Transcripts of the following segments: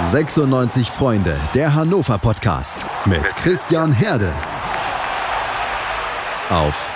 96 Freunde, der Hannover Podcast mit Christian Herde. Auf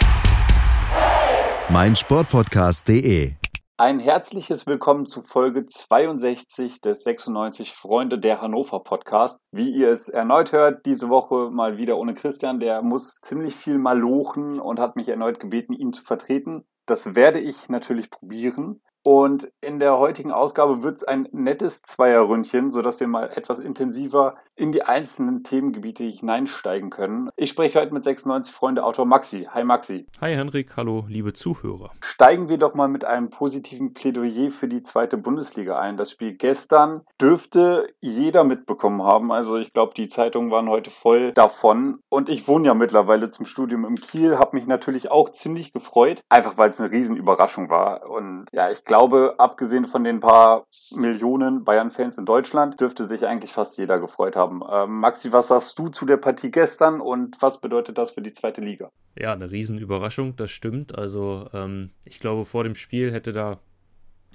meinsportpodcast.de. Ein herzliches Willkommen zu Folge 62 des 96 Freunde der Hannover Podcast. Wie ihr es erneut hört, diese Woche mal wieder ohne Christian. Der muss ziemlich viel malochen und hat mich erneut gebeten, ihn zu vertreten. Das werde ich natürlich probieren. Und in der heutigen Ausgabe wird es ein nettes Zweierründchen, sodass wir mal etwas intensiver in die einzelnen Themengebiete hineinsteigen können. Ich spreche heute mit 96 Freunde Autor Maxi. Hi Maxi. Hi Henrik, hallo liebe Zuhörer. Steigen wir doch mal mit einem positiven Plädoyer für die zweite Bundesliga ein. Das Spiel gestern dürfte jeder mitbekommen haben. Also ich glaube, die Zeitungen waren heute voll davon. Und ich wohne ja mittlerweile zum Studium im Kiel, habe mich natürlich auch ziemlich gefreut, einfach weil es eine Riesenüberraschung war. Und ja, ich glaube, abgesehen von den paar Millionen Bayern-Fans in Deutschland, dürfte sich eigentlich fast jeder gefreut haben haben. Ähm, Maxi, was sagst du zu der Partie gestern und was bedeutet das für die zweite Liga? Ja, eine Riesenüberraschung, das stimmt. Also ähm, ich glaube, vor dem Spiel hätte da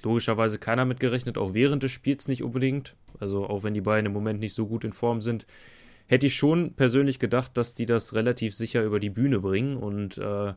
logischerweise keiner mit gerechnet, auch während des Spiels nicht unbedingt. Also auch wenn die beiden im Moment nicht so gut in Form sind, hätte ich schon persönlich gedacht, dass die das relativ sicher über die Bühne bringen und äh,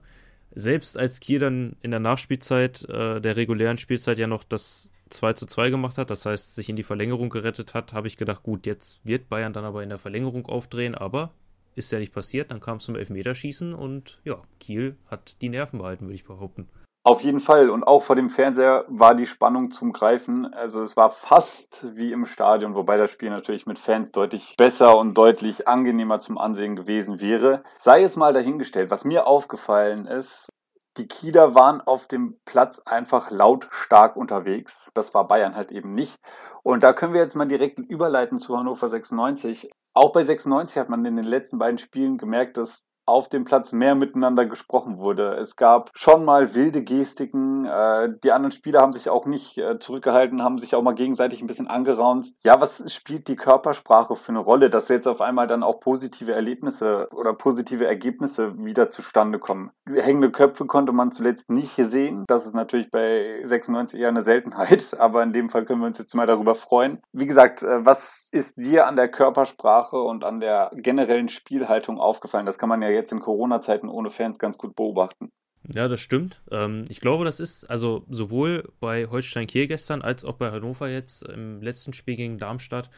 selbst als Kiel dann in der Nachspielzeit äh, der regulären Spielzeit ja noch das 2 zu 2 gemacht hat, das heißt sich in die Verlängerung gerettet hat, habe ich gedacht, gut, jetzt wird Bayern dann aber in der Verlängerung aufdrehen, aber ist ja nicht passiert, dann kam es zum Elfmeterschießen und ja, Kiel hat die Nerven behalten, würde ich behaupten. Auf jeden Fall. Und auch vor dem Fernseher war die Spannung zum Greifen. Also es war fast wie im Stadion, wobei das Spiel natürlich mit Fans deutlich besser und deutlich angenehmer zum Ansehen gewesen wäre. Sei es mal dahingestellt. Was mir aufgefallen ist, die Kieler waren auf dem Platz einfach lautstark unterwegs. Das war Bayern halt eben nicht. Und da können wir jetzt mal direkt überleiten zu Hannover 96. Auch bei 96 hat man in den letzten beiden Spielen gemerkt, dass auf dem Platz mehr miteinander gesprochen wurde. Es gab schon mal wilde Gestiken. Äh, die anderen Spieler haben sich auch nicht äh, zurückgehalten, haben sich auch mal gegenseitig ein bisschen angeraunzt. Ja, was spielt die Körpersprache für eine Rolle, dass jetzt auf einmal dann auch positive Erlebnisse oder positive Ergebnisse wieder zustande kommen? Hängende Köpfe konnte man zuletzt nicht sehen. Das ist natürlich bei 96 eher eine Seltenheit, aber in dem Fall können wir uns jetzt mal darüber freuen. Wie gesagt, äh, was ist dir an der Körpersprache und an der generellen Spielhaltung aufgefallen? Das kann man ja jetzt in Corona-Zeiten ohne Fans ganz gut beobachten. Ja, das stimmt. Ähm, ich glaube, das ist also sowohl bei Holstein Kiel gestern als auch bei Hannover jetzt im letzten Spiel gegen Darmstadt.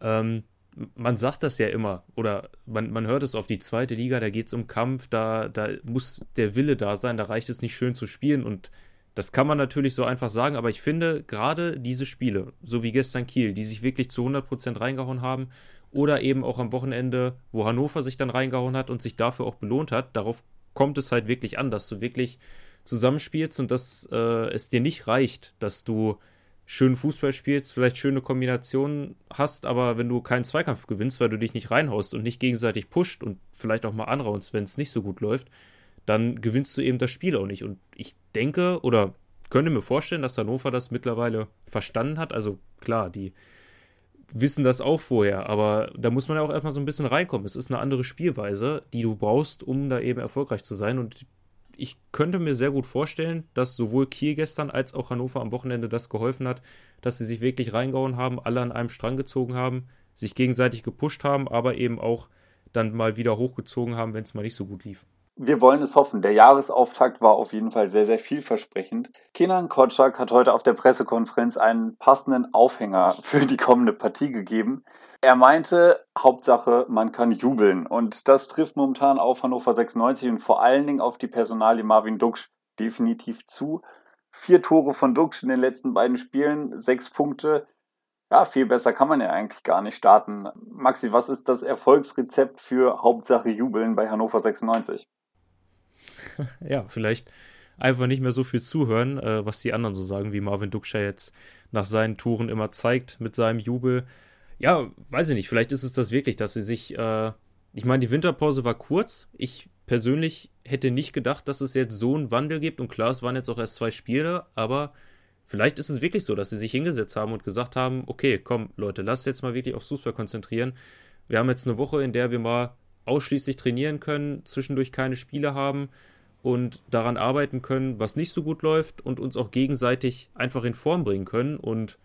Ähm, man sagt das ja immer, oder man, man hört es auf die zweite Liga, da geht es um Kampf, da, da muss der Wille da sein, da reicht es nicht schön zu spielen und das kann man natürlich so einfach sagen, aber ich finde gerade diese Spiele, so wie gestern Kiel, die sich wirklich zu 100% reingehauen haben oder eben auch am Wochenende, wo Hannover sich dann reingehauen hat und sich dafür auch belohnt hat. Darauf kommt es halt wirklich an, dass du wirklich zusammenspielst und dass äh, es dir nicht reicht, dass du schön Fußball spielst, vielleicht schöne Kombinationen hast, aber wenn du keinen Zweikampf gewinnst, weil du dich nicht reinhaust und nicht gegenseitig pusht und vielleicht auch mal anraunst, wenn es nicht so gut läuft, dann gewinnst du eben das Spiel auch nicht. Und ich denke oder könnte mir vorstellen, dass Hannover das mittlerweile verstanden hat. Also klar, die wissen das auch vorher, aber da muss man ja auch erstmal so ein bisschen reinkommen. Es ist eine andere Spielweise, die du brauchst, um da eben erfolgreich zu sein. Und ich könnte mir sehr gut vorstellen, dass sowohl Kiel gestern als auch Hannover am Wochenende das geholfen hat, dass sie sich wirklich reingehauen haben, alle an einem Strang gezogen haben, sich gegenseitig gepusht haben, aber eben auch dann mal wieder hochgezogen haben, wenn es mal nicht so gut lief. Wir wollen es hoffen. Der Jahresauftakt war auf jeden Fall sehr, sehr vielversprechend. Kenan Kotschak hat heute auf der Pressekonferenz einen passenden Aufhänger für die kommende Partie gegeben. Er meinte, Hauptsache, man kann jubeln. Und das trifft momentan auf Hannover 96 und vor allen Dingen auf die Personalie Marvin Duksch definitiv zu. Vier Tore von Duksch in den letzten beiden Spielen, sechs Punkte. Ja, viel besser kann man ja eigentlich gar nicht starten. Maxi, was ist das Erfolgsrezept für Hauptsache Jubeln bei Hannover 96? ja, vielleicht einfach nicht mehr so viel zuhören, äh, was die anderen so sagen, wie Marvin Dukscher jetzt nach seinen Touren immer zeigt mit seinem Jubel. Ja, weiß ich nicht, vielleicht ist es das wirklich, dass sie sich, äh, ich meine, die Winterpause war kurz. Ich persönlich hätte nicht gedacht, dass es jetzt so einen Wandel gibt und klar, es waren jetzt auch erst zwei Spiele, aber vielleicht ist es wirklich so, dass sie sich hingesetzt haben und gesagt haben, okay, komm Leute, lasst jetzt mal wirklich aufs Fußball konzentrieren. Wir haben jetzt eine Woche, in der wir mal ausschließlich trainieren können, zwischendurch keine Spiele haben und daran arbeiten können, was nicht so gut läuft und uns auch gegenseitig einfach in Form bringen können und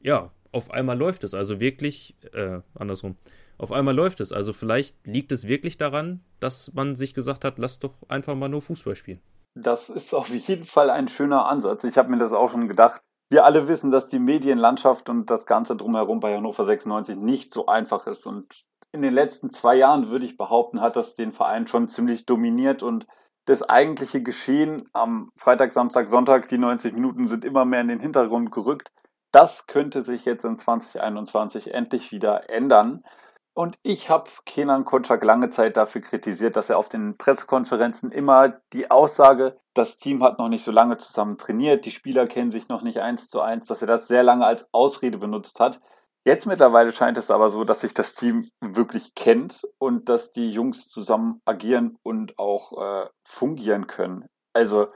ja, auf einmal läuft es. Also wirklich, äh, andersrum. Auf einmal läuft es. Also vielleicht liegt es wirklich daran, dass man sich gesagt hat, lass doch einfach mal nur Fußball spielen. Das ist auf jeden Fall ein schöner Ansatz. Ich habe mir das auch schon gedacht. Wir alle wissen, dass die Medienlandschaft und das Ganze drumherum bei Hannover 96 nicht so einfach ist. Und in den letzten zwei Jahren, würde ich behaupten, hat das den Verein schon ziemlich dominiert und das eigentliche Geschehen am Freitag, Samstag, Sonntag, die 90 Minuten sind immer mehr in den Hintergrund gerückt. Das könnte sich jetzt in 2021 endlich wieder ändern. Und ich habe Kenan Kotschak lange Zeit dafür kritisiert, dass er auf den Pressekonferenzen immer die Aussage, das Team hat noch nicht so lange zusammen trainiert, die Spieler kennen sich noch nicht eins zu eins, dass er das sehr lange als Ausrede benutzt hat. Jetzt mittlerweile scheint es aber so, dass sich das Team wirklich kennt und dass die Jungs zusammen agieren und auch äh, fungieren können. Also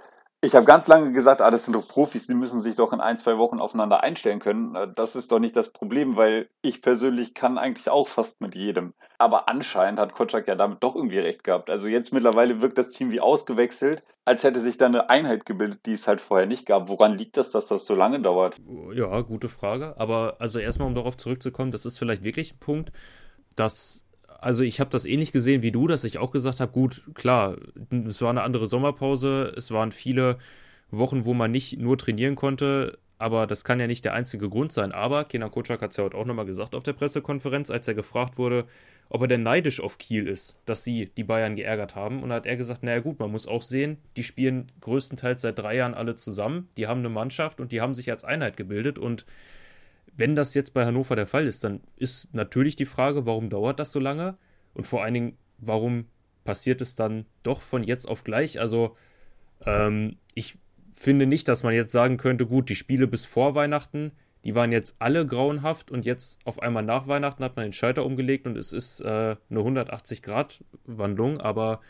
ich habe ganz lange gesagt, ah, das sind doch Profis, die müssen sich doch in ein, zwei Wochen aufeinander einstellen können. Das ist doch nicht das Problem, weil ich persönlich kann eigentlich auch fast mit jedem. Aber anscheinend hat Kotschak ja damit doch irgendwie recht gehabt. Also jetzt mittlerweile wirkt das Team wie ausgewechselt, als hätte sich da eine Einheit gebildet, die es halt vorher nicht gab. Woran liegt das, dass das so lange dauert? Ja, gute Frage. Aber also erstmal, um darauf zurückzukommen, das ist vielleicht wirklich ein Punkt, dass also ich habe das ähnlich gesehen wie du, dass ich auch gesagt habe, gut, klar, es war eine andere Sommerpause, es waren viele Wochen, wo man nicht nur trainieren konnte, aber das kann ja nicht der einzige Grund sein. Aber Kenan Kocak hat es ja heute auch nochmal gesagt auf der Pressekonferenz, als er gefragt wurde, ob er denn neidisch auf Kiel ist, dass sie die Bayern geärgert haben. Und da hat er gesagt, naja gut, man muss auch sehen, die spielen größtenteils seit drei Jahren alle zusammen, die haben eine Mannschaft und die haben sich als Einheit gebildet. Und wenn das jetzt bei Hannover der Fall ist, dann ist natürlich die Frage, warum dauert das so lange? Und vor allen Dingen, warum passiert es dann doch von jetzt auf gleich? Also, ähm, ich finde nicht, dass man jetzt sagen könnte, gut, die Spiele bis vor Weihnachten, die waren jetzt alle grauenhaft und jetzt auf einmal nach Weihnachten hat man den Schalter umgelegt und es ist äh, eine 180-Grad-Wandlung, aber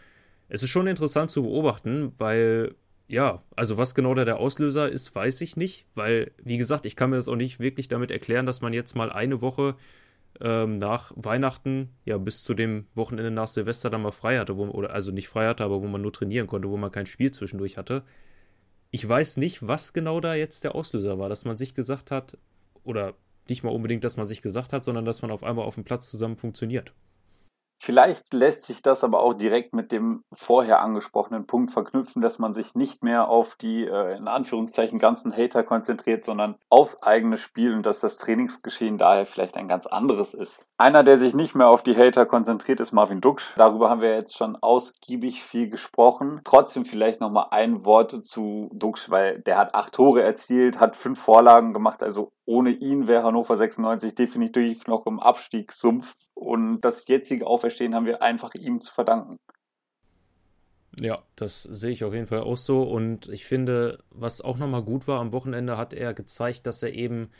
es ist schon interessant zu beobachten, weil ja, also was genau da der Auslöser ist, weiß ich nicht, weil, wie gesagt, ich kann mir das auch nicht wirklich damit erklären, dass man jetzt mal eine Woche ähm, nach Weihnachten, ja, bis zu dem Wochenende nach Silvester dann mal frei hatte, wo, oder also nicht frei hatte, aber wo man nur trainieren konnte, wo man kein Spiel zwischendurch hatte. Ich weiß nicht, was genau da jetzt der Auslöser war, dass man sich gesagt hat, oder nicht mal unbedingt, dass man sich gesagt hat, sondern dass man auf einmal auf dem Platz zusammen funktioniert. Vielleicht lässt sich das aber auch direkt mit dem vorher angesprochenen Punkt verknüpfen, dass man sich nicht mehr auf die äh, in Anführungszeichen ganzen Hater konzentriert, sondern aufs eigene Spiel und dass das Trainingsgeschehen daher vielleicht ein ganz anderes ist. Einer, der sich nicht mehr auf die Hater konzentriert, ist Marvin Duksch. Darüber haben wir jetzt schon ausgiebig viel gesprochen. Trotzdem vielleicht nochmal ein Wort zu Duksch, weil der hat acht Tore erzielt, hat fünf Vorlagen gemacht, also ohne ihn wäre Hannover 96 definitiv noch im Abstiegssumpf. Und das jetzige Auferstehen haben wir einfach ihm zu verdanken. Ja, das sehe ich auf jeden Fall auch so. Und ich finde, was auch nochmal gut war, am Wochenende hat er gezeigt, dass er eben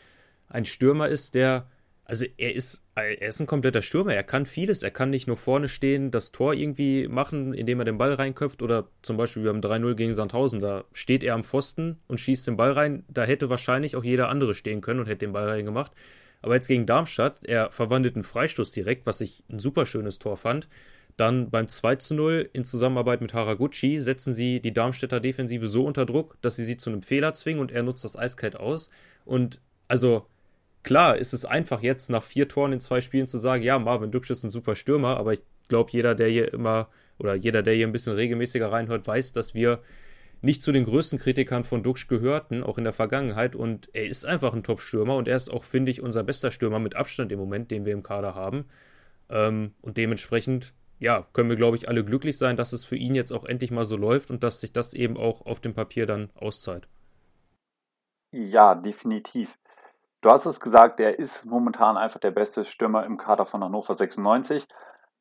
ein Stürmer ist, der, also er ist, er ist ein kompletter Stürmer. Er kann vieles. Er kann nicht nur vorne stehen, das Tor irgendwie machen, indem er den Ball reinköpft. Oder zum Beispiel, haben 3-0 gegen Sandhausen. Da steht er am Pfosten und schießt den Ball rein. Da hätte wahrscheinlich auch jeder andere stehen können und hätte den Ball reingemacht. Aber jetzt gegen Darmstadt, er verwandelt einen Freistoß direkt, was ich ein super schönes Tor fand. Dann beim 2 zu 0 in Zusammenarbeit mit Haraguchi setzen sie die Darmstädter Defensive so unter Druck, dass sie sie zu einem Fehler zwingen und er nutzt das eiskalt aus. Und also klar ist es einfach jetzt nach vier Toren in zwei Spielen zu sagen, ja, Marvin Duksch ist ein super Stürmer, aber ich glaube, jeder, der hier immer oder jeder, der hier ein bisschen regelmäßiger reinhört, weiß, dass wir nicht zu den größten Kritikern von Duxch gehörten, auch in der Vergangenheit. Und er ist einfach ein Top-Stürmer und er ist auch, finde ich, unser bester Stürmer mit Abstand im Moment, den wir im Kader haben. Ähm, und dementsprechend, ja, können wir, glaube ich, alle glücklich sein, dass es für ihn jetzt auch endlich mal so läuft und dass sich das eben auch auf dem Papier dann auszahlt. Ja, definitiv. Du hast es gesagt, er ist momentan einfach der beste Stürmer im Kader von Hannover 96.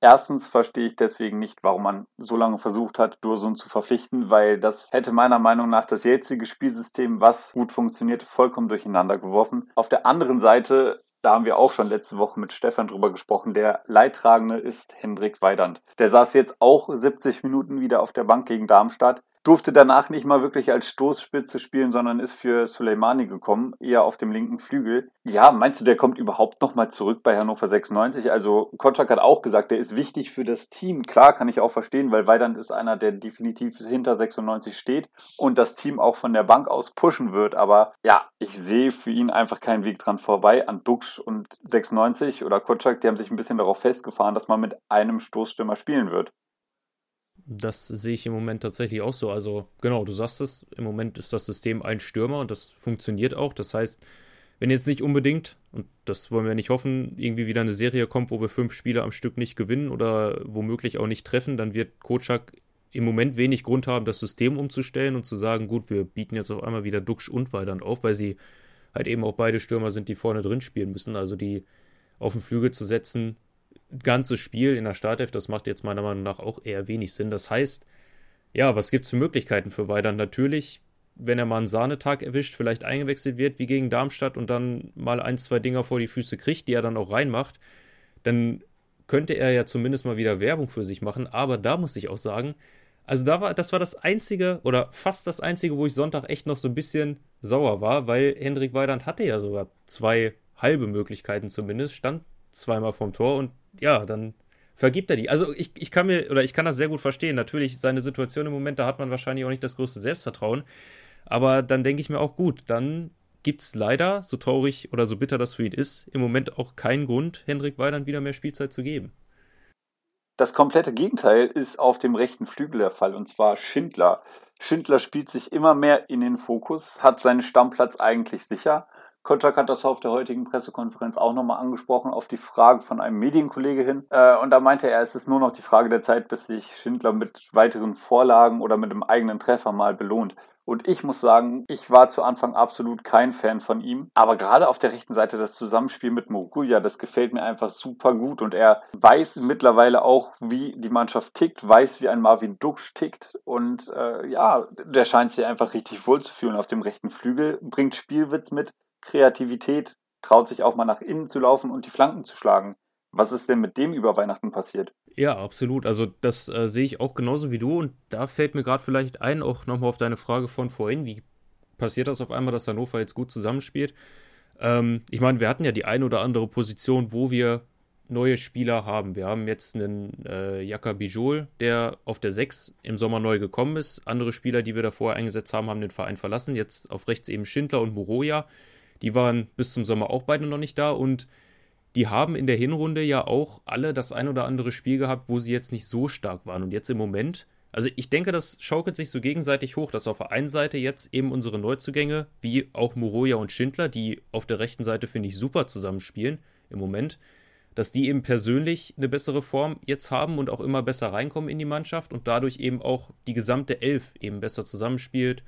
Erstens verstehe ich deswegen nicht, warum man so lange versucht hat, Dursun zu verpflichten, weil das hätte meiner Meinung nach das jetzige Spielsystem, was gut funktioniert, vollkommen durcheinander geworfen. Auf der anderen Seite da haben wir auch schon letzte Woche mit Stefan drüber gesprochen. Der Leidtragende ist Hendrik Weidand. Der saß jetzt auch 70 Minuten wieder auf der Bank gegen Darmstadt. Durfte danach nicht mal wirklich als Stoßspitze spielen, sondern ist für Soleimani gekommen, eher auf dem linken Flügel. Ja, meinst du, der kommt überhaupt nochmal zurück bei Hannover 96? Also Kotschak hat auch gesagt, der ist wichtig für das Team. Klar, kann ich auch verstehen, weil Weidand ist einer, der definitiv hinter 96 steht und das Team auch von der Bank aus pushen wird. Aber ja, ich sehe für ihn einfach keinen Weg dran vorbei. An Dux und 96 oder Kotschak, die haben sich ein bisschen darauf festgefahren, dass man mit einem Stoßstürmer spielen wird. Das sehe ich im Moment tatsächlich auch so. Also, genau, du sagst es, im Moment ist das System ein Stürmer und das funktioniert auch. Das heißt, wenn jetzt nicht unbedingt, und das wollen wir nicht hoffen, irgendwie wieder eine Serie kommt, wo wir fünf Spiele am Stück nicht gewinnen oder womöglich auch nicht treffen, dann wird Kocak im Moment wenig Grund haben, das System umzustellen und zu sagen, gut, wir bieten jetzt auf einmal wieder Duxch und Weidand auf, weil sie halt eben auch beide Stürmer sind, die vorne drin spielen müssen. Also die auf den Flügel zu setzen, ganzes Spiel in der Startelf, das macht jetzt meiner Meinung nach auch eher wenig Sinn. Das heißt, ja, was gibt es für Möglichkeiten für Weidand? Natürlich, wenn er mal einen Sahnetag erwischt, vielleicht eingewechselt wird, wie gegen Darmstadt und dann mal ein, zwei Dinger vor die Füße kriegt, die er dann auch reinmacht, dann könnte er ja zumindest mal wieder Werbung für sich machen. Aber da muss ich auch sagen, also da war, das war das einzige oder fast das einzige, wo ich Sonntag echt noch so ein bisschen sauer war, weil Hendrik Weidand hatte ja sogar zwei halbe Möglichkeiten zumindest, stand zweimal vom Tor und ja, dann vergibt er die. Also ich, ich kann mir, oder ich kann das sehr gut verstehen. Natürlich, seine Situation im Moment, da hat man wahrscheinlich auch nicht das größte Selbstvertrauen. Aber dann denke ich mir auch, gut, dann gibt es leider, so traurig oder so bitter das für ihn ist, im Moment auch keinen Grund, Hendrik Weidand wieder mehr Spielzeit zu geben. Das komplette Gegenteil ist auf dem rechten Flügel der Fall, und zwar Schindler. Schindler spielt sich immer mehr in den Fokus, hat seinen Stammplatz eigentlich sicher Kotschak hat das auf der heutigen Pressekonferenz auch nochmal angesprochen, auf die Frage von einem Medienkollege hin. Äh, und da meinte er, es ist nur noch die Frage der Zeit, bis sich Schindler mit weiteren Vorlagen oder mit einem eigenen Treffer mal belohnt. Und ich muss sagen, ich war zu Anfang absolut kein Fan von ihm. Aber gerade auf der rechten Seite das Zusammenspiel mit Moruya, das gefällt mir einfach super gut. Und er weiß mittlerweile auch, wie die Mannschaft tickt, weiß, wie ein Marvin Duksch tickt. Und äh, ja, der scheint sich einfach richtig wohl zu fühlen auf dem rechten Flügel, bringt Spielwitz mit, Kreativität, traut sich auch mal nach innen zu laufen und die Flanken zu schlagen. Was ist denn mit dem über Weihnachten passiert? Ja, absolut. Also das äh, sehe ich auch genauso wie du und da fällt mir gerade vielleicht ein, auch nochmal auf deine Frage von vorhin, wie passiert das auf einmal, dass Hannover jetzt gut zusammenspielt? Ähm, ich meine, wir hatten ja die ein oder andere Position, wo wir neue Spieler haben. Wir haben jetzt einen äh, Jaka Bijol, der auf der 6 im Sommer neu gekommen ist. Andere Spieler, die wir davor eingesetzt haben, haben den Verein verlassen. Jetzt auf rechts eben Schindler und Moroja. Die waren bis zum Sommer auch beide noch nicht da und die haben in der Hinrunde ja auch alle das ein oder andere Spiel gehabt, wo sie jetzt nicht so stark waren. Und jetzt im Moment, also ich denke, das schaukelt sich so gegenseitig hoch, dass auf der einen Seite jetzt eben unsere Neuzugänge, wie auch Moroja und Schindler, die auf der rechten Seite, finde ich, super zusammenspielen im Moment, dass die eben persönlich eine bessere Form jetzt haben und auch immer besser reinkommen in die Mannschaft und dadurch eben auch die gesamte Elf eben besser zusammenspielt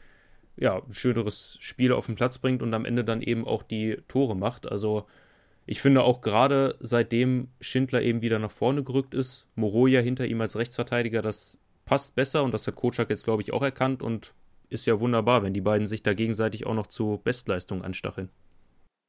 ja, ein schöneres Spiel auf den Platz bringt und am Ende dann eben auch die Tore macht. Also ich finde auch gerade seitdem Schindler eben wieder nach vorne gerückt ist, Moroja hinter ihm als Rechtsverteidiger, das passt besser und das hat Kocak jetzt, glaube ich, auch erkannt und ist ja wunderbar, wenn die beiden sich da gegenseitig auch noch zu Bestleistungen anstacheln.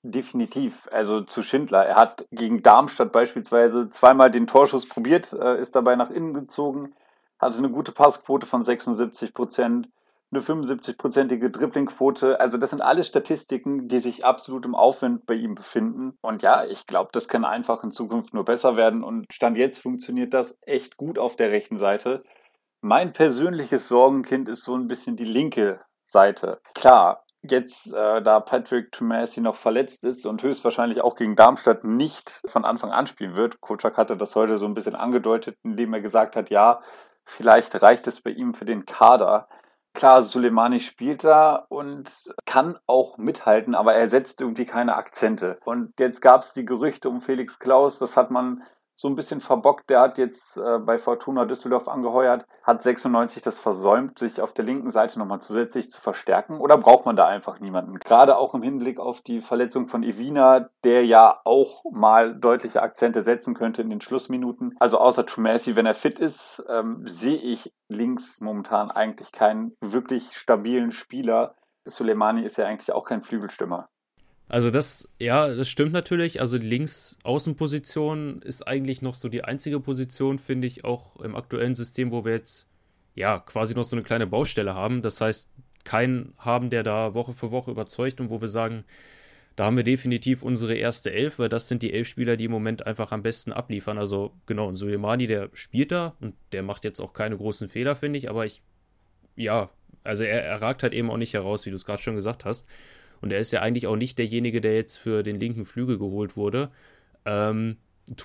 Definitiv. Also zu Schindler. Er hat gegen Darmstadt beispielsweise zweimal den Torschuss probiert, äh, ist dabei nach innen gezogen, hatte eine gute Passquote von 76 Prozent eine 75-prozentige Dribblingquote. Also das sind alles Statistiken, die sich absolut im Aufwind bei ihm befinden. Und ja, ich glaube, das kann einfach in Zukunft nur besser werden. Und Stand jetzt funktioniert das echt gut auf der rechten Seite. Mein persönliches Sorgenkind ist so ein bisschen die linke Seite. Klar, jetzt, äh, da Patrick Tomasi noch verletzt ist und höchstwahrscheinlich auch gegen Darmstadt nicht von Anfang an spielen wird. Kocak hatte das heute so ein bisschen angedeutet, indem er gesagt hat, ja, vielleicht reicht es bei ihm für den Kader. Klar, Soleimani spielt da und kann auch mithalten, aber er setzt irgendwie keine Akzente. Und jetzt gab es die Gerüchte um Felix Klaus, das hat man so ein bisschen verbockt. Der hat jetzt äh, bei Fortuna Düsseldorf angeheuert, hat 96 das versäumt, sich auf der linken Seite nochmal zusätzlich zu verstärken. Oder braucht man da einfach niemanden? Gerade auch im Hinblick auf die Verletzung von Evina, der ja auch mal deutliche Akzente setzen könnte in den Schlussminuten. Also außer Trumasi, wenn er fit ist, ähm, sehe ich links momentan eigentlich keinen wirklich stabilen Spieler. Soleimani ist ja eigentlich auch kein Flügelstürmer. Also das, ja, das stimmt natürlich. Also die Links-Außenposition ist eigentlich noch so die einzige Position, finde ich, auch im aktuellen System, wo wir jetzt ja, quasi noch so eine kleine Baustelle haben. Das heißt, keinen haben, der da Woche für Woche überzeugt und wo wir sagen, da haben wir definitiv unsere erste Elf, weil das sind die elf Spieler, die im Moment einfach am besten abliefern. Also genau, und Suleimani, der spielt da und der macht jetzt auch keine großen Fehler, finde ich, aber ich, ja, also er, er ragt halt eben auch nicht heraus, wie du es gerade schon gesagt hast. Und er ist ja eigentlich auch nicht derjenige, der jetzt für den linken Flügel geholt wurde. Ähm,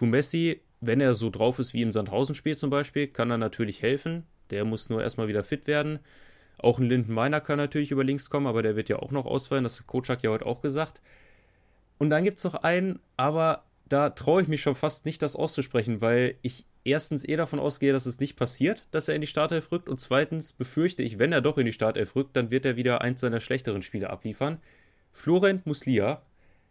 Messi, wenn er so drauf ist wie im Sandhausen-Spiel zum Beispiel, kann er natürlich helfen. Der muss nur erstmal wieder fit werden. Auch ein Linden Meiner kann natürlich über links kommen, aber der wird ja auch noch ausfallen. Das hat Kocak ja heute auch gesagt. Und dann gibt es noch einen, aber da traue ich mich schon fast nicht, das auszusprechen, weil ich erstens eh davon ausgehe, dass es nicht passiert, dass er in die Startelf rückt. Und zweitens befürchte ich, wenn er doch in die Startelf rückt, dann wird er wieder eins seiner schlechteren Spiele abliefern. Florent Muslia,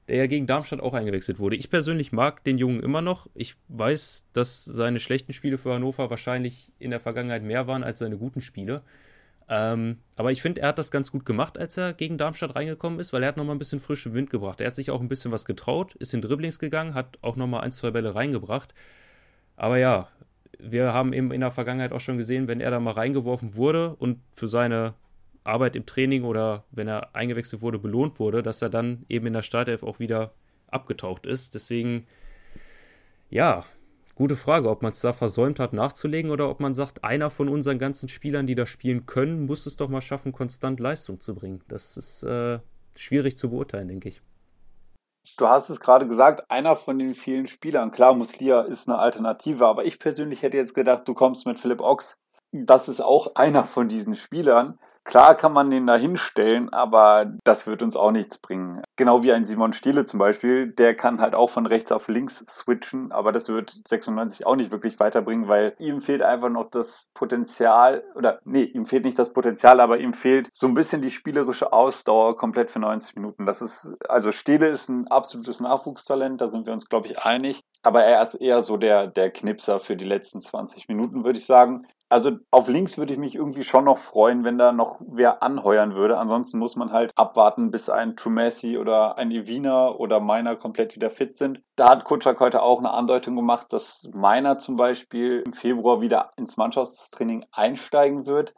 der ja gegen Darmstadt auch eingewechselt wurde. Ich persönlich mag den Jungen immer noch. Ich weiß, dass seine schlechten Spiele für Hannover wahrscheinlich in der Vergangenheit mehr waren als seine guten Spiele. Ähm, aber ich finde, er hat das ganz gut gemacht, als er gegen Darmstadt reingekommen ist, weil er hat nochmal ein bisschen frischen Wind gebracht. Er hat sich auch ein bisschen was getraut, ist in Dribblings gegangen, hat auch nochmal ein, zwei Bälle reingebracht. Aber ja, wir haben eben in der Vergangenheit auch schon gesehen, wenn er da mal reingeworfen wurde und für seine Arbeit im Training oder wenn er eingewechselt wurde, belohnt wurde, dass er dann eben in der Startelf auch wieder abgetaucht ist. Deswegen, ja, Gute Frage, ob man es da versäumt hat nachzulegen oder ob man sagt, einer von unseren ganzen Spielern, die da spielen können, muss es doch mal schaffen, konstant Leistung zu bringen. Das ist äh, schwierig zu beurteilen, denke ich. Du hast es gerade gesagt, einer von den vielen Spielern. Klar, Muslia ist eine Alternative, aber ich persönlich hätte jetzt gedacht, du kommst mit Philipp Ochs das ist auch einer von diesen Spielern. Klar kann man den da hinstellen, aber das wird uns auch nichts bringen. Genau wie ein Simon Stiele zum Beispiel, der kann halt auch von rechts auf links switchen, aber das wird 96 auch nicht wirklich weiterbringen, weil ihm fehlt einfach noch das Potenzial, oder nee, ihm fehlt nicht das Potenzial, aber ihm fehlt so ein bisschen die spielerische Ausdauer komplett für 90 Minuten. Das ist, also Stiele ist ein absolutes Nachwuchstalent, da sind wir uns, glaube ich, einig. Aber er ist eher so der, der Knipser für die letzten 20 Minuten, würde ich sagen. Also auf links würde ich mich irgendwie schon noch freuen, wenn da noch wer anheuern würde. Ansonsten muss man halt abwarten, bis ein Trumessi oder ein Evina oder Meiner komplett wieder fit sind. Da hat Kutschak heute auch eine Andeutung gemacht, dass Meiner zum Beispiel im Februar wieder ins Mannschaftstraining einsteigen wird.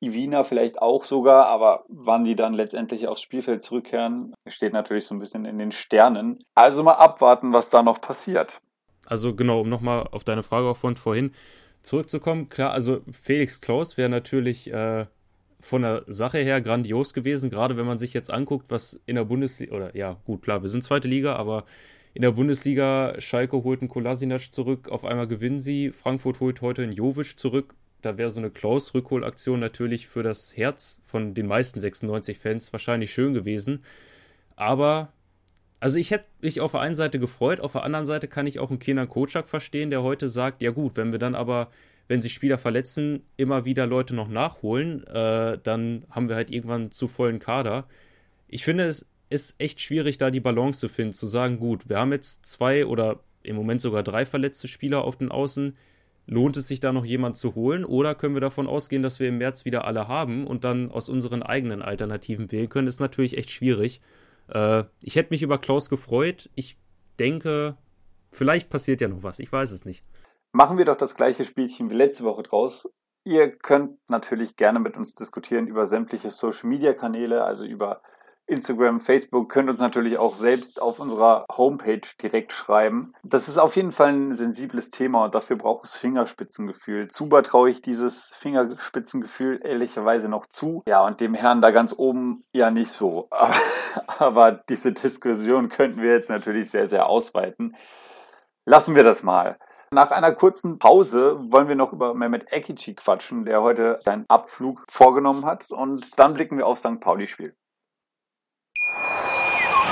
Ivina vielleicht auch sogar, aber wann die dann letztendlich aufs Spielfeld zurückkehren, steht natürlich so ein bisschen in den Sternen. Also mal abwarten, was da noch passiert. Also genau, um nochmal auf deine Frage auch von vorhin zurückzukommen, klar, also Felix Klaus wäre natürlich äh, von der Sache her grandios gewesen, gerade wenn man sich jetzt anguckt, was in der Bundesliga, oder ja, gut, klar, wir sind zweite Liga, aber in der Bundesliga, Schalke holt einen Kolasinac zurück, auf einmal gewinnen sie, Frankfurt holt heute einen Jovic zurück, da wäre so eine Klaus-Rückholaktion natürlich für das Herz von den meisten 96-Fans wahrscheinlich schön gewesen, aber also ich hätte mich auf der einen Seite gefreut, auf der anderen Seite kann ich auch einen Kenan Kocak verstehen, der heute sagt, ja gut, wenn wir dann aber, wenn sich Spieler verletzen, immer wieder Leute noch nachholen, äh, dann haben wir halt irgendwann zu vollen Kader. Ich finde, es ist echt schwierig, da die Balance zu finden, zu sagen, gut, wir haben jetzt zwei oder im Moment sogar drei verletzte Spieler auf den Außen. Lohnt es sich da noch jemand zu holen oder können wir davon ausgehen, dass wir im März wieder alle haben und dann aus unseren eigenen Alternativen wählen können? Ist natürlich echt schwierig. Äh, ich hätte mich über Klaus gefreut. Ich denke, vielleicht passiert ja noch was. Ich weiß es nicht. Machen wir doch das gleiche Spielchen wie letzte Woche draus. Ihr könnt natürlich gerne mit uns diskutieren über sämtliche Social-Media-Kanäle, also über Instagram, Facebook, könnt uns natürlich auch selbst auf unserer Homepage direkt schreiben. Das ist auf jeden Fall ein sensibles Thema und dafür braucht es Fingerspitzengefühl. Zuber traue ich dieses Fingerspitzengefühl ehrlicherweise noch zu. Ja, und dem Herrn da ganz oben ja nicht so. Aber, aber diese Diskussion könnten wir jetzt natürlich sehr, sehr ausweiten. Lassen wir das mal. Nach einer kurzen Pause wollen wir noch über Mehmet Ekici quatschen, der heute seinen Abflug vorgenommen hat. Und dann blicken wir auf St. Pauli-Spiel.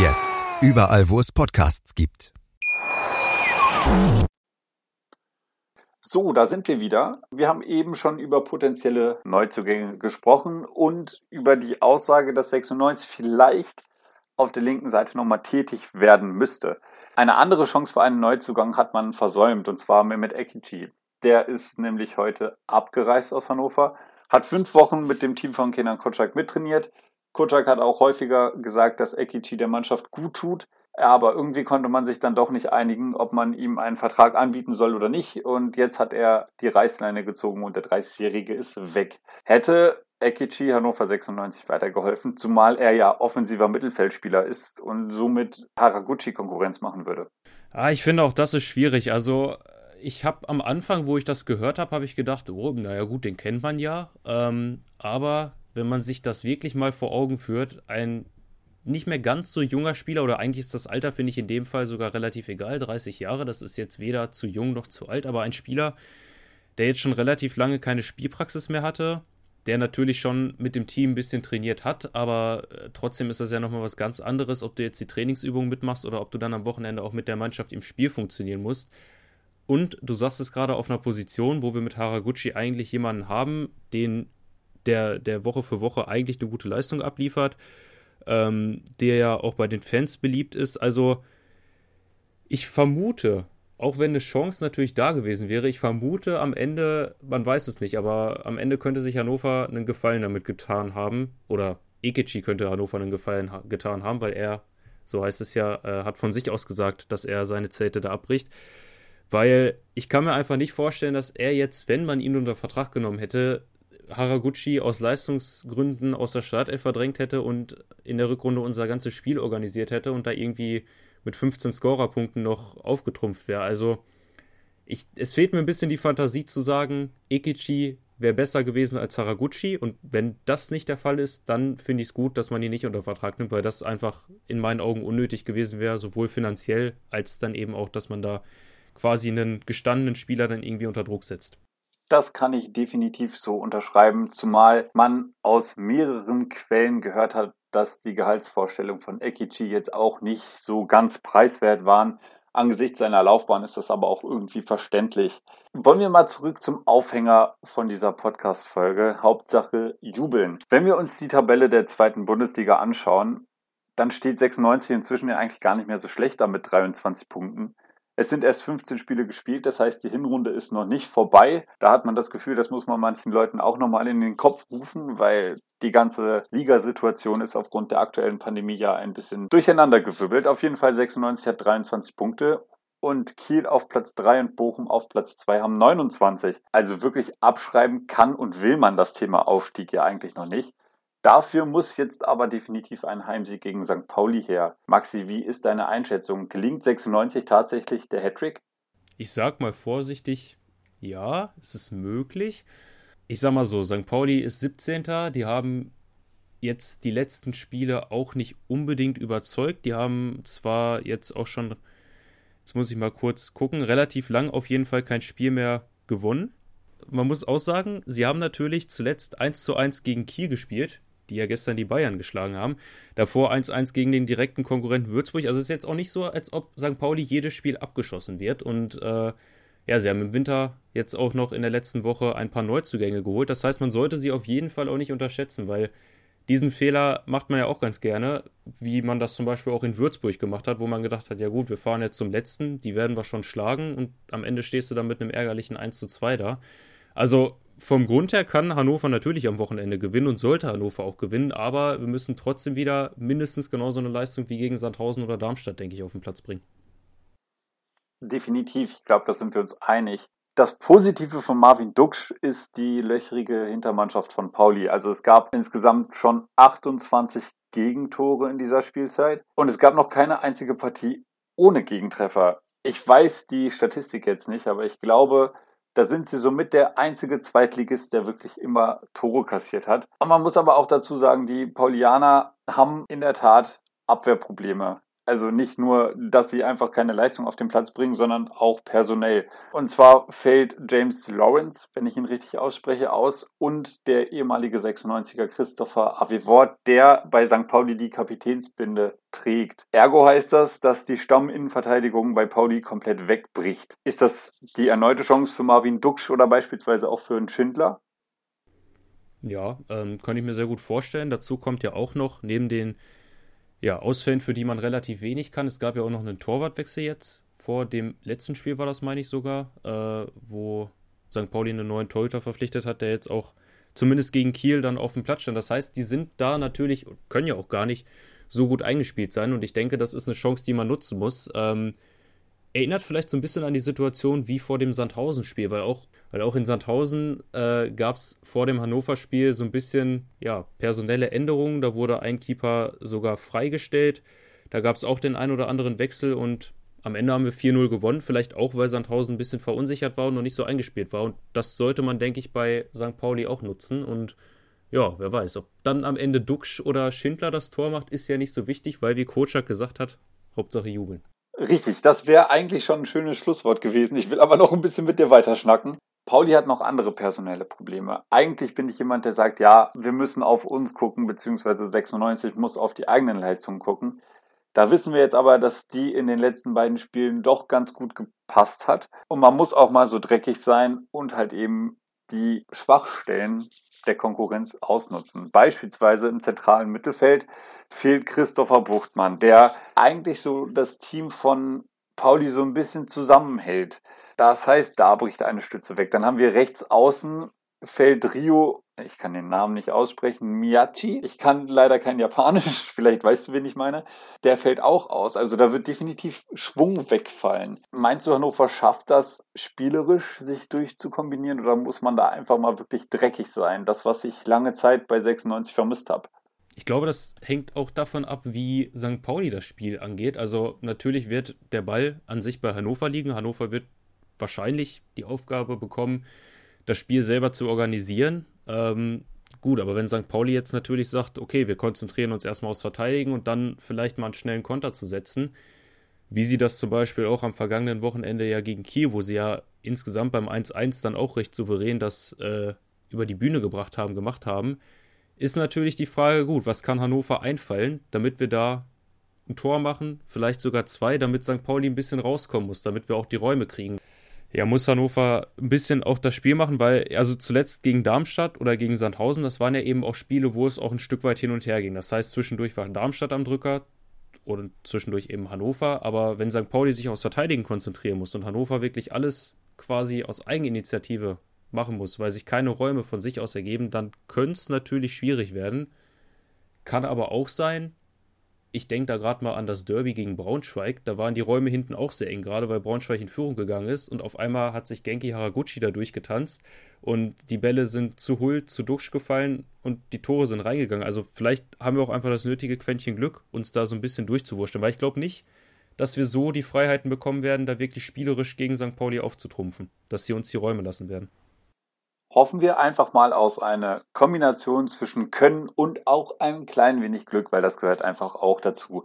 Jetzt überall, wo es Podcasts gibt. So, da sind wir wieder. Wir haben eben schon über potenzielle Neuzugänge gesprochen und über die Aussage, dass 96 vielleicht auf der linken Seite nochmal tätig werden müsste. Eine andere Chance für einen Neuzugang hat man versäumt, und zwar Mehmet Ekici. Der ist nämlich heute abgereist aus Hannover, hat fünf Wochen mit dem Team von Kenan Kotschak mittrainiert. Kotschak hat auch häufiger gesagt, dass Ekici der Mannschaft gut tut. Aber irgendwie konnte man sich dann doch nicht einigen, ob man ihm einen Vertrag anbieten soll oder nicht. Und jetzt hat er die Reißleine gezogen und der 30-Jährige ist weg. Hätte Ekici Hannover 96 weitergeholfen, zumal er ja offensiver Mittelfeldspieler ist und somit Haraguchi Konkurrenz machen würde. Ah, ich finde auch das ist schwierig. Also ich habe am Anfang, wo ich das gehört habe, habe ich gedacht, oh, naja gut, den kennt man ja. Ähm, aber wenn man sich das wirklich mal vor Augen führt, ein nicht mehr ganz so junger Spieler oder eigentlich ist das Alter, finde ich, in dem Fall sogar relativ egal. 30 Jahre, das ist jetzt weder zu jung noch zu alt, aber ein Spieler, der jetzt schon relativ lange keine Spielpraxis mehr hatte, der natürlich schon mit dem Team ein bisschen trainiert hat, aber äh, trotzdem ist das ja nochmal was ganz anderes, ob du jetzt die Trainingsübungen mitmachst oder ob du dann am Wochenende auch mit der Mannschaft im Spiel funktionieren musst. Und du sagst es gerade auf einer Position, wo wir mit Haraguchi eigentlich jemanden haben, den der, der Woche für Woche eigentlich eine gute Leistung abliefert, ähm, der ja auch bei den Fans beliebt ist. Also ich vermute, auch wenn eine Chance natürlich da gewesen wäre, ich vermute am Ende, man weiß es nicht, aber am Ende könnte sich Hannover einen Gefallen damit getan haben. Oder Ekici könnte Hannover einen Gefallen ha getan haben, weil er, so heißt es ja, äh, hat von sich aus gesagt, dass er seine Zelte da abbricht. Weil ich kann mir einfach nicht vorstellen, dass er jetzt, wenn man ihn unter Vertrag genommen hätte, Haraguchi aus Leistungsgründen aus der Startelf verdrängt hätte und in der Rückrunde unser ganzes Spiel organisiert hätte und da irgendwie mit 15 Scorerpunkten noch aufgetrumpft wäre. Also ich, es fehlt mir ein bisschen die Fantasie zu sagen, Ekichi wäre besser gewesen als Haraguchi und wenn das nicht der Fall ist, dann finde ich es gut, dass man ihn nicht unter Vertrag nimmt, weil das einfach in meinen Augen unnötig gewesen wäre, sowohl finanziell als dann eben auch, dass man da quasi einen gestandenen Spieler dann irgendwie unter Druck setzt. Das kann ich definitiv so unterschreiben, zumal man aus mehreren Quellen gehört hat, dass die Gehaltsvorstellungen von Ekichi jetzt auch nicht so ganz preiswert waren. Angesichts seiner Laufbahn ist das aber auch irgendwie verständlich. Wollen wir mal zurück zum Aufhänger von dieser Podcast-Folge. Hauptsache jubeln. Wenn wir uns die Tabelle der zweiten Bundesliga anschauen, dann steht 96 inzwischen ja eigentlich gar nicht mehr so schlecht da mit 23 Punkten. Es sind erst 15 Spiele gespielt, das heißt, die Hinrunde ist noch nicht vorbei. Da hat man das Gefühl, das muss man manchen Leuten auch nochmal in den Kopf rufen, weil die ganze Ligasituation ist aufgrund der aktuellen Pandemie ja ein bisschen durcheinandergewirbelt. Auf jeden Fall 96 hat 23 Punkte und Kiel auf Platz 3 und Bochum auf Platz 2 haben 29. Also wirklich abschreiben kann und will man das Thema Aufstieg ja eigentlich noch nicht. Dafür muss jetzt aber definitiv ein Heimsieg gegen St. Pauli her. Maxi, wie ist deine Einschätzung? Gelingt 96 tatsächlich der Hattrick? Ich sag mal vorsichtig, ja, es ist möglich. Ich sag mal so, St. Pauli ist 17. Die haben jetzt die letzten Spiele auch nicht unbedingt überzeugt. Die haben zwar jetzt auch schon, jetzt muss ich mal kurz gucken, relativ lang auf jeden Fall kein Spiel mehr gewonnen. Man muss auch sagen, sie haben natürlich zuletzt 1 zu 1 gegen Kiel gespielt die ja gestern die Bayern geschlagen haben. Davor 1-1 gegen den direkten Konkurrenten Würzburg. Also es ist jetzt auch nicht so, als ob St. Pauli jedes Spiel abgeschossen wird. Und äh, ja, sie haben im Winter jetzt auch noch in der letzten Woche ein paar Neuzugänge geholt. Das heißt, man sollte sie auf jeden Fall auch nicht unterschätzen, weil diesen Fehler macht man ja auch ganz gerne, wie man das zum Beispiel auch in Würzburg gemacht hat, wo man gedacht hat, ja gut, wir fahren jetzt zum letzten, die werden wir schon schlagen und am Ende stehst du dann mit einem ärgerlichen 1 zu 2 da. Also vom Grund her kann Hannover natürlich am Wochenende gewinnen und sollte Hannover auch gewinnen, aber wir müssen trotzdem wieder mindestens genauso eine Leistung wie gegen Sandhausen oder Darmstadt, denke ich, auf den Platz bringen. Definitiv, ich glaube, da sind wir uns einig. Das Positive von Marvin Duksch ist die löchrige Hintermannschaft von Pauli. Also es gab insgesamt schon 28 Gegentore in dieser Spielzeit und es gab noch keine einzige Partie ohne Gegentreffer. Ich weiß die Statistik jetzt nicht, aber ich glaube, da sind sie somit der einzige Zweitligist, der wirklich immer Tore kassiert hat. Und man muss aber auch dazu sagen, die Paulianer haben in der Tat Abwehrprobleme. Also nicht nur, dass sie einfach keine Leistung auf den Platz bringen, sondern auch personell. Und zwar fällt James Lawrence, wenn ich ihn richtig ausspreche, aus und der ehemalige 96er Christopher Avivort, der bei St. Pauli die Kapitänsbinde trägt. Ergo heißt das, dass die Stamminnenverteidigung bei Pauli komplett wegbricht. Ist das die erneute Chance für Marvin Duksch oder beispielsweise auch für einen Schindler? Ja, ähm, kann ich mir sehr gut vorstellen. Dazu kommt ja auch noch, neben den ja, Ausfällen, für die man relativ wenig kann, es gab ja auch noch einen Torwartwechsel jetzt. Vor dem letzten Spiel war das, meine ich sogar, äh, wo St. Pauli einen neuen Torhüter verpflichtet hat, der jetzt auch zumindest gegen Kiel dann auf dem Platz stand. Das heißt, die sind da natürlich, können ja auch gar nicht so gut eingespielt sein. Und ich denke, das ist eine Chance, die man nutzen muss. Ähm, erinnert vielleicht so ein bisschen an die Situation wie vor dem Sandhausen-Spiel, weil auch, weil auch in Sandhausen äh, gab es vor dem Hannover-Spiel so ein bisschen ja, personelle Änderungen. Da wurde ein Keeper sogar freigestellt. Da gab es auch den ein oder anderen Wechsel und am Ende haben wir 4-0 gewonnen. Vielleicht auch, weil Sandhausen ein bisschen verunsichert war und noch nicht so eingespielt war. Und das sollte man, denke ich, bei St. Pauli auch nutzen. Und ja, wer weiß, ob dann am Ende Duxch oder Schindler das Tor macht, ist ja nicht so wichtig, weil wie Kocak gesagt hat, Hauptsache jubeln. Richtig, das wäre eigentlich schon ein schönes Schlusswort gewesen. Ich will aber noch ein bisschen mit dir weiterschnacken. Pauli hat noch andere personelle Probleme. Eigentlich bin ich jemand, der sagt, ja, wir müssen auf uns gucken, beziehungsweise 96 muss auf die eigenen Leistungen gucken. Da wissen wir jetzt aber, dass die in den letzten beiden Spielen doch ganz gut gepasst hat. Und man muss auch mal so dreckig sein und halt eben die Schwachstellen der Konkurrenz ausnutzen. Beispielsweise im zentralen Mittelfeld fehlt Christopher Buchtmann, der eigentlich so das Team von Pauli so ein bisschen zusammenhält. Das heißt, da bricht eine Stütze weg. Dann haben wir rechts außen fällt Rio, ich kann den Namen nicht aussprechen, Miyachi. Ich kann leider kein Japanisch, vielleicht weißt du, wen ich meine. Der fällt auch aus. Also da wird definitiv Schwung wegfallen. Meinst du, Hannover schafft das spielerisch, sich durchzukombinieren oder muss man da einfach mal wirklich dreckig sein? Das, was ich lange Zeit bei 96 vermisst habe. Ich glaube, das hängt auch davon ab, wie St. Pauli das Spiel angeht. Also natürlich wird der Ball an sich bei Hannover liegen. Hannover wird wahrscheinlich die Aufgabe bekommen, das Spiel selber zu organisieren. Ähm, gut, aber wenn St. Pauli jetzt natürlich sagt, okay, wir konzentrieren uns erstmal aufs Verteidigen und dann vielleicht mal einen schnellen Konter zu setzen, wie sie das zum Beispiel auch am vergangenen Wochenende ja gegen Kiel, wo sie ja insgesamt beim 1-1 dann auch recht souverän das äh, über die Bühne gebracht haben, gemacht haben, ist natürlich die Frage, gut, was kann Hannover einfallen, damit wir da ein Tor machen, vielleicht sogar zwei, damit St. Pauli ein bisschen rauskommen muss, damit wir auch die Räume kriegen ja, muss Hannover ein bisschen auch das Spiel machen, weil, also zuletzt gegen Darmstadt oder gegen Sandhausen, das waren ja eben auch Spiele, wo es auch ein Stück weit hin und her ging. Das heißt, zwischendurch war Darmstadt am Drücker oder zwischendurch eben Hannover, aber wenn St. Pauli sich aufs Verteidigen konzentrieren muss und Hannover wirklich alles quasi aus Eigeninitiative machen muss, weil sich keine Räume von sich aus ergeben, dann könnte es natürlich schwierig werden. Kann aber auch sein, ich denke da gerade mal an das Derby gegen Braunschweig. Da waren die Räume hinten auch sehr eng, gerade weil Braunschweig in Führung gegangen ist. Und auf einmal hat sich Genki Haraguchi da durchgetanzt und die Bälle sind zu Hull, zu Duxch gefallen und die Tore sind reingegangen. Also vielleicht haben wir auch einfach das nötige Quäntchen Glück, uns da so ein bisschen durchzuwurschteln. Weil ich glaube nicht, dass wir so die Freiheiten bekommen werden, da wirklich spielerisch gegen St. Pauli aufzutrumpfen. Dass sie uns die Räume lassen werden hoffen wir einfach mal aus einer Kombination zwischen Können und auch ein klein wenig Glück, weil das gehört einfach auch dazu.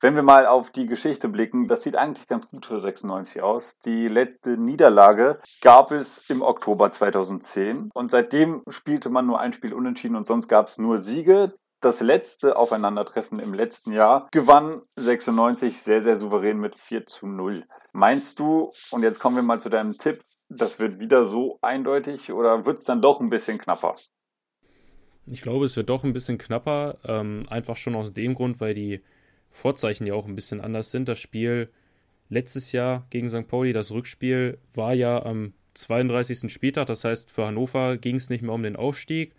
Wenn wir mal auf die Geschichte blicken, das sieht eigentlich ganz gut für 96 aus. Die letzte Niederlage gab es im Oktober 2010 und seitdem spielte man nur ein Spiel unentschieden und sonst gab es nur Siege. Das letzte Aufeinandertreffen im letzten Jahr gewann 96 sehr, sehr souverän mit 4 zu 0. Meinst du, und jetzt kommen wir mal zu deinem Tipp, das wird wieder so eindeutig oder wird es dann doch ein bisschen knapper? Ich glaube, es wird doch ein bisschen knapper, ähm, einfach schon aus dem Grund, weil die Vorzeichen ja auch ein bisschen anders sind. Das Spiel letztes Jahr gegen St. Pauli, das Rückspiel, war ja am 32. Spieltag, das heißt, für Hannover ging es nicht mehr um den Aufstieg.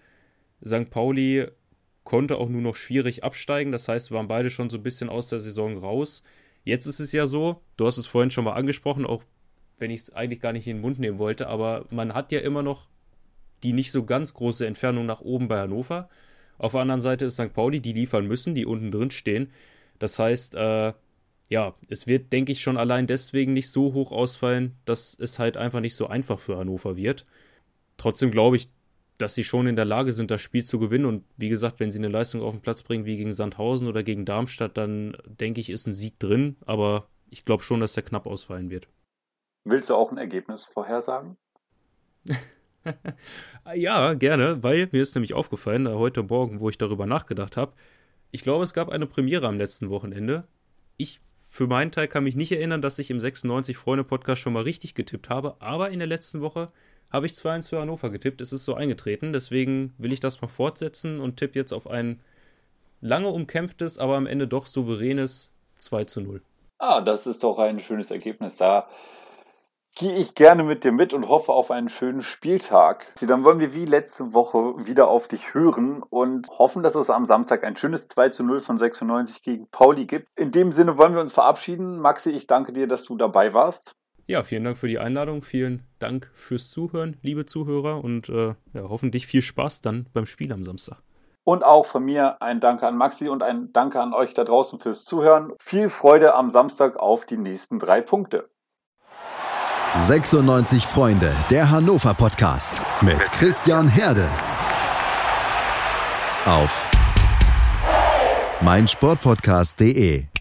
St. Pauli konnte auch nur noch schwierig absteigen, das heißt, waren beide schon so ein bisschen aus der Saison raus. Jetzt ist es ja so, du hast es vorhin schon mal angesprochen, auch wenn ich es eigentlich gar nicht in den Mund nehmen wollte, aber man hat ja immer noch die nicht so ganz große Entfernung nach oben bei Hannover. Auf der anderen Seite ist St. Pauli, die liefern müssen, die unten drin stehen. Das heißt, äh, ja, es wird, denke ich, schon allein deswegen nicht so hoch ausfallen, dass es halt einfach nicht so einfach für Hannover wird. Trotzdem glaube ich, dass sie schon in der Lage sind, das Spiel zu gewinnen. Und wie gesagt, wenn sie eine Leistung auf den Platz bringen wie gegen Sandhausen oder gegen Darmstadt, dann denke ich, ist ein Sieg drin. Aber ich glaube schon, dass der knapp ausfallen wird. Willst du auch ein Ergebnis vorhersagen? ja, gerne, weil mir ist nämlich aufgefallen, heute Morgen, wo ich darüber nachgedacht habe, ich glaube, es gab eine Premiere am letzten Wochenende. Ich für meinen Teil kann mich nicht erinnern, dass ich im 96 Freunde Podcast schon mal richtig getippt habe, aber in der letzten Woche habe ich 2-1 für Hannover getippt. Es ist so eingetreten, deswegen will ich das mal fortsetzen und tippe jetzt auf ein lange umkämpftes, aber am Ende doch souveränes 2 zu 0. Ah, das ist doch ein schönes Ergebnis. Da gehe ich gerne mit dir mit und hoffe auf einen schönen Spieltag. Dann wollen wir wie letzte Woche wieder auf dich hören und hoffen, dass es am Samstag ein schönes 2 zu 0 von 96 gegen Pauli gibt. In dem Sinne wollen wir uns verabschieden. Maxi, ich danke dir, dass du dabei warst. Ja, vielen Dank für die Einladung. Vielen Dank fürs Zuhören, liebe Zuhörer. Und äh, ja, hoffentlich viel Spaß dann beim Spiel am Samstag. Und auch von mir ein Danke an Maxi und ein Danke an euch da draußen fürs Zuhören. Viel Freude am Samstag auf die nächsten drei Punkte. 96 Freunde, der Hannover Podcast mit Christian Herde. Auf meinsportpodcast.de